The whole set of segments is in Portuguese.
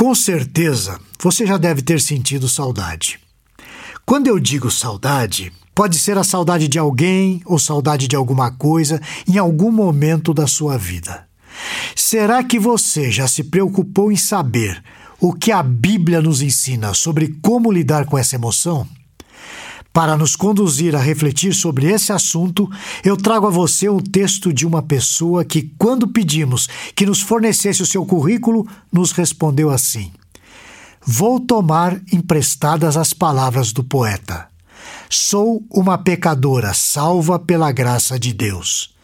Com certeza, você já deve ter sentido saudade. Quando eu digo saudade, pode ser a saudade de alguém ou saudade de alguma coisa em algum momento da sua vida. Será que você já se preocupou em saber o que a Bíblia nos ensina sobre como lidar com essa emoção? Para nos conduzir a refletir sobre esse assunto, eu trago a você um texto de uma pessoa que, quando pedimos que nos fornecesse o seu currículo, nos respondeu assim: Vou tomar emprestadas as palavras do poeta. Sou uma pecadora salva pela graça de Deus.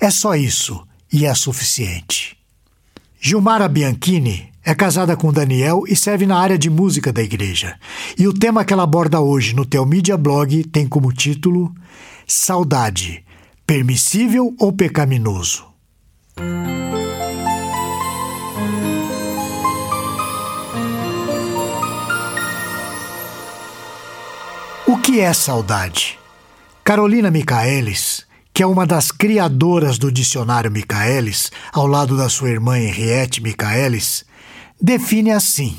É só isso e é suficiente. Gilmara Bianchini é casada com Daniel e serve na área de música da igreja. E o tema que ela aborda hoje no Teomídia Blog tem como título Saudade, permissível ou pecaminoso? O que é saudade? Carolina Michaelis que é uma das criadoras do dicionário Michaelis, ao lado da sua irmã Henriette Michaelis, define assim: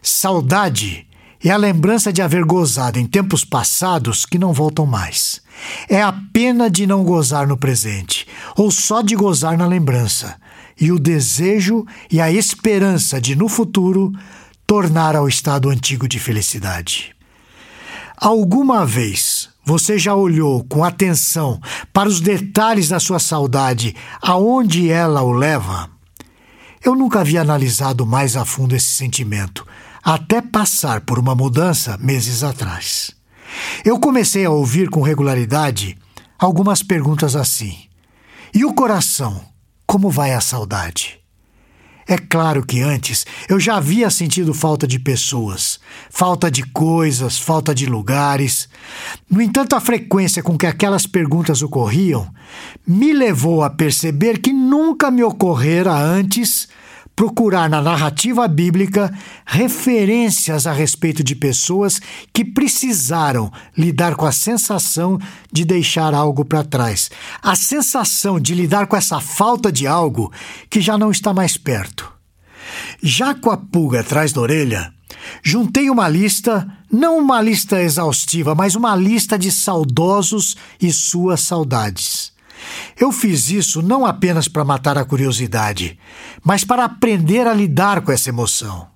Saudade é a lembrança de haver gozado em tempos passados que não voltam mais. É a pena de não gozar no presente, ou só de gozar na lembrança, e o desejo e a esperança de, no futuro, tornar ao estado antigo de felicidade. Alguma vez você já olhou com atenção para os detalhes da sua saudade, aonde ela o leva? Eu nunca havia analisado mais a fundo esse sentimento, até passar por uma mudança meses atrás. Eu comecei a ouvir com regularidade algumas perguntas assim: E o coração? Como vai a saudade? É claro que antes eu já havia sentido falta de pessoas, falta de coisas, falta de lugares. No entanto, a frequência com que aquelas perguntas ocorriam me levou a perceber que nunca me ocorrera antes procurar na narrativa bíblica referências a respeito de pessoas que precisaram lidar com a sensação de deixar algo para trás, a sensação de lidar com essa falta de algo que já não está mais perto. Já com a pulga atrás da orelha, juntei uma lista, não uma lista exaustiva, mas uma lista de saudosos e suas saudades. Eu fiz isso não apenas para matar a curiosidade, mas para aprender a lidar com essa emoção.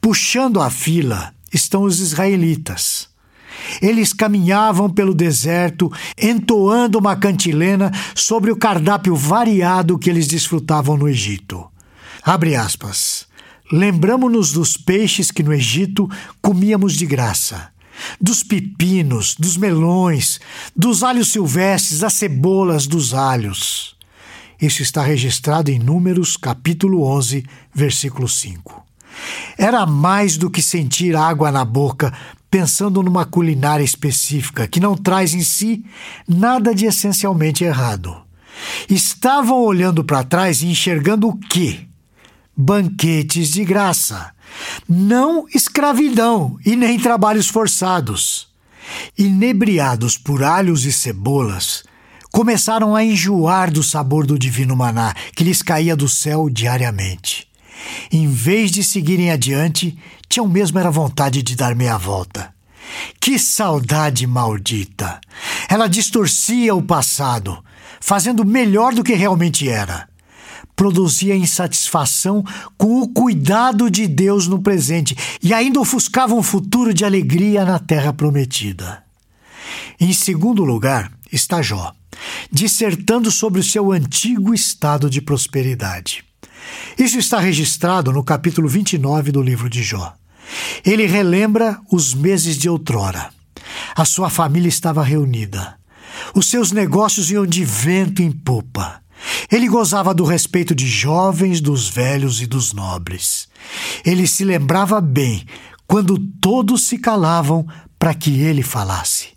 Puxando a fila estão os israelitas. Eles caminhavam pelo deserto, entoando uma cantilena sobre o cardápio variado que eles desfrutavam no Egito. Abre aspas. Lembramos-nos dos peixes que no Egito comíamos de graça dos pepinos, dos melões, dos alhos silvestres, das cebolas, dos alhos. Isso está registrado em Números, capítulo 11, versículo 5. Era mais do que sentir água na boca pensando numa culinária específica que não traz em si nada de essencialmente errado. Estavam olhando para trás e enxergando o quê? Banquetes de graça não escravidão e nem trabalhos forçados. Inebriados por alhos e cebolas, começaram a enjoar do sabor do divino maná que lhes caía do céu diariamente. Em vez de seguirem adiante, tinham mesmo era vontade de dar meia volta. Que saudade maldita! Ela distorcia o passado, fazendo melhor do que realmente era produzia insatisfação com o cuidado de Deus no presente e ainda ofuscava um futuro de alegria na terra prometida. Em segundo lugar está Jó, dissertando sobre o seu antigo estado de prosperidade. Isso está registrado no capítulo 29 do livro de Jó. Ele relembra os meses de outrora. A sua família estava reunida. Os seus negócios iam de vento em popa. Ele gozava do respeito de jovens, dos velhos e dos nobres. Ele se lembrava bem quando todos se calavam para que ele falasse.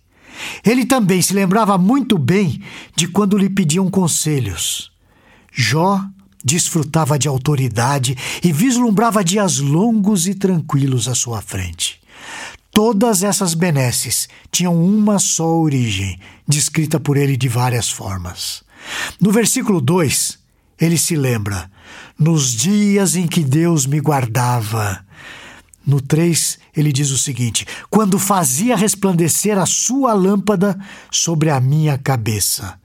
Ele também se lembrava muito bem de quando lhe pediam conselhos. Jó desfrutava de autoridade e vislumbrava dias longos e tranquilos à sua frente. Todas essas benesses tinham uma só origem, descrita por ele de várias formas. No versículo 2, ele se lembra, nos dias em que Deus me guardava. No 3, ele diz o seguinte: quando fazia resplandecer a sua lâmpada sobre a minha cabeça,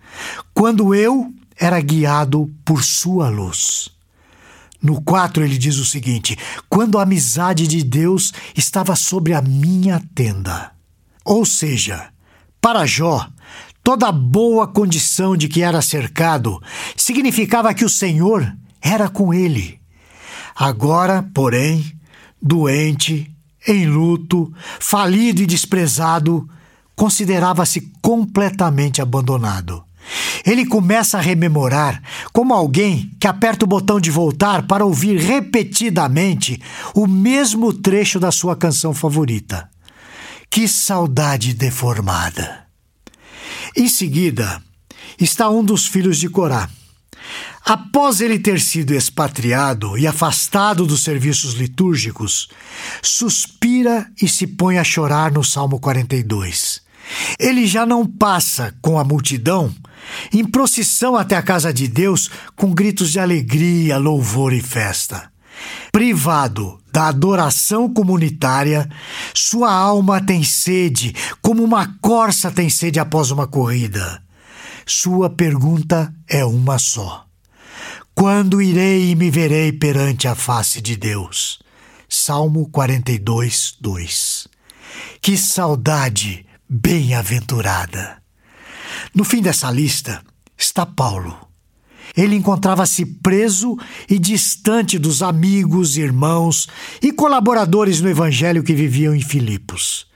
quando eu era guiado por sua luz. No 4 ele diz o seguinte: quando a amizade de Deus estava sobre a minha tenda. Ou seja, para Jó, toda boa condição de que era cercado significava que o Senhor era com ele. Agora, porém, doente, em luto, falido e desprezado, considerava-se completamente abandonado. Ele começa a rememorar como alguém que aperta o botão de voltar para ouvir repetidamente o mesmo trecho da sua canção favorita. Que saudade deformada! Em seguida, está um dos filhos de Corá, Após ele ter sido expatriado e afastado dos serviços litúrgicos, suspira e se põe a chorar no Salmo 42. Ele já não passa com a multidão em procissão até a casa de Deus com gritos de alegria, louvor e festa. Privado da adoração comunitária, sua alma tem sede, como uma corça tem sede após uma corrida. Sua pergunta é uma só: Quando irei e me verei perante a face de Deus? Salmo 42, 2. Que saudade bem-aventurada! No fim dessa lista está Paulo. Ele encontrava-se preso e distante dos amigos, irmãos e colaboradores no evangelho que viviam em Filipos.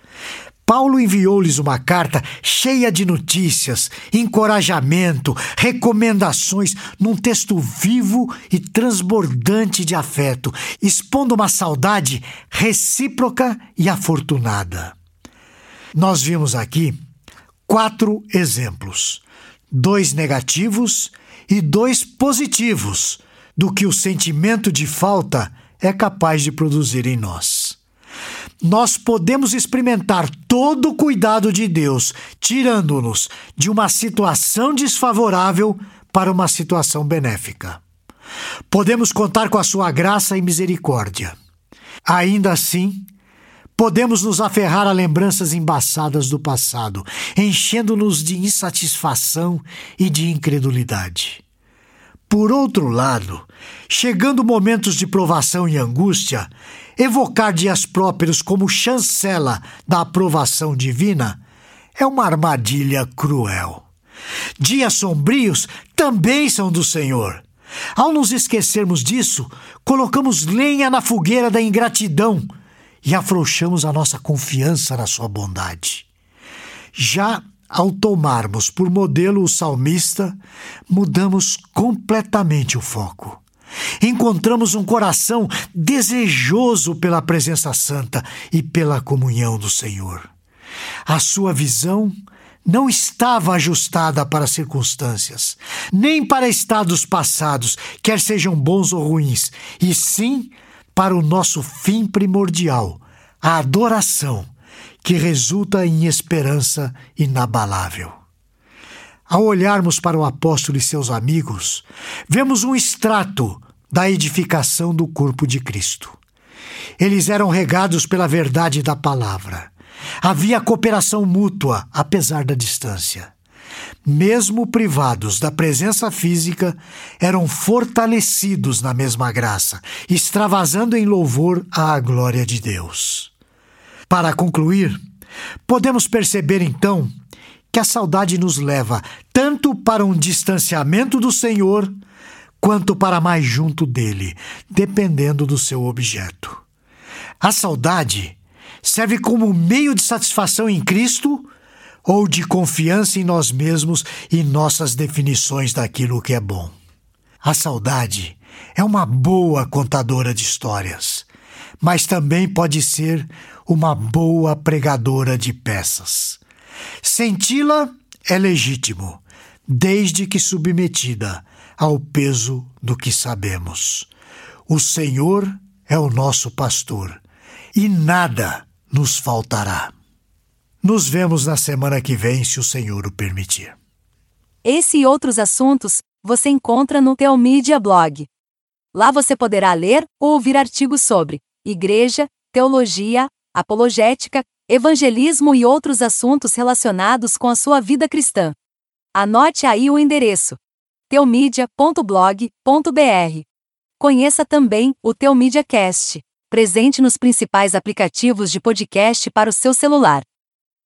Paulo enviou-lhes uma carta cheia de notícias, encorajamento, recomendações, num texto vivo e transbordante de afeto, expondo uma saudade recíproca e afortunada. Nós vimos aqui quatro exemplos: dois negativos e dois positivos do que o sentimento de falta é capaz de produzir em nós nós podemos experimentar todo o cuidado de Deus, tirando-nos de uma situação desfavorável para uma situação benéfica. Podemos contar com a sua graça e misericórdia. Ainda assim, podemos nos aferrar a lembranças embaçadas do passado, enchendo-nos de insatisfação e de incredulidade. Por outro lado, chegando momentos de provação e angústia, evocar dias próprios como chancela da aprovação divina é uma armadilha cruel. Dias sombrios também são do Senhor. Ao nos esquecermos disso, colocamos lenha na fogueira da ingratidão e afrouxamos a nossa confiança na Sua bondade. Já ao tomarmos por modelo o salmista, mudamos completamente o foco. Encontramos um coração desejoso pela presença santa e pela comunhão do Senhor. A sua visão não estava ajustada para as circunstâncias, nem para estados passados, quer sejam bons ou ruins, e sim para o nosso fim primordial, a adoração que resulta em esperança inabalável. Ao olharmos para o apóstolo e seus amigos, vemos um extrato da edificação do corpo de Cristo. Eles eram regados pela verdade da palavra. Havia cooperação mútua, apesar da distância. Mesmo privados da presença física, eram fortalecidos na mesma graça, extravasando em louvor à glória de Deus. Para concluir, podemos perceber então que a saudade nos leva tanto para um distanciamento do Senhor quanto para mais junto dele, dependendo do seu objeto. A saudade serve como meio de satisfação em Cristo ou de confiança em nós mesmos e nossas definições daquilo que é bom. A saudade é uma boa contadora de histórias, mas também pode ser uma boa pregadora de peças. Senti-la é legítimo, desde que submetida ao peso do que sabemos. O Senhor é o nosso pastor e nada nos faltará. Nos vemos na semana que vem, se o Senhor o permitir. Esse e outros assuntos você encontra no Teomídia Blog. Lá você poderá ler ou ouvir artigos sobre igreja, teologia, apologética, evangelismo e outros assuntos relacionados com a sua vida cristã. Anote aí o endereço: teomídia.blog.br. Conheça também o Teomídia Cast, presente nos principais aplicativos de podcast para o seu celular.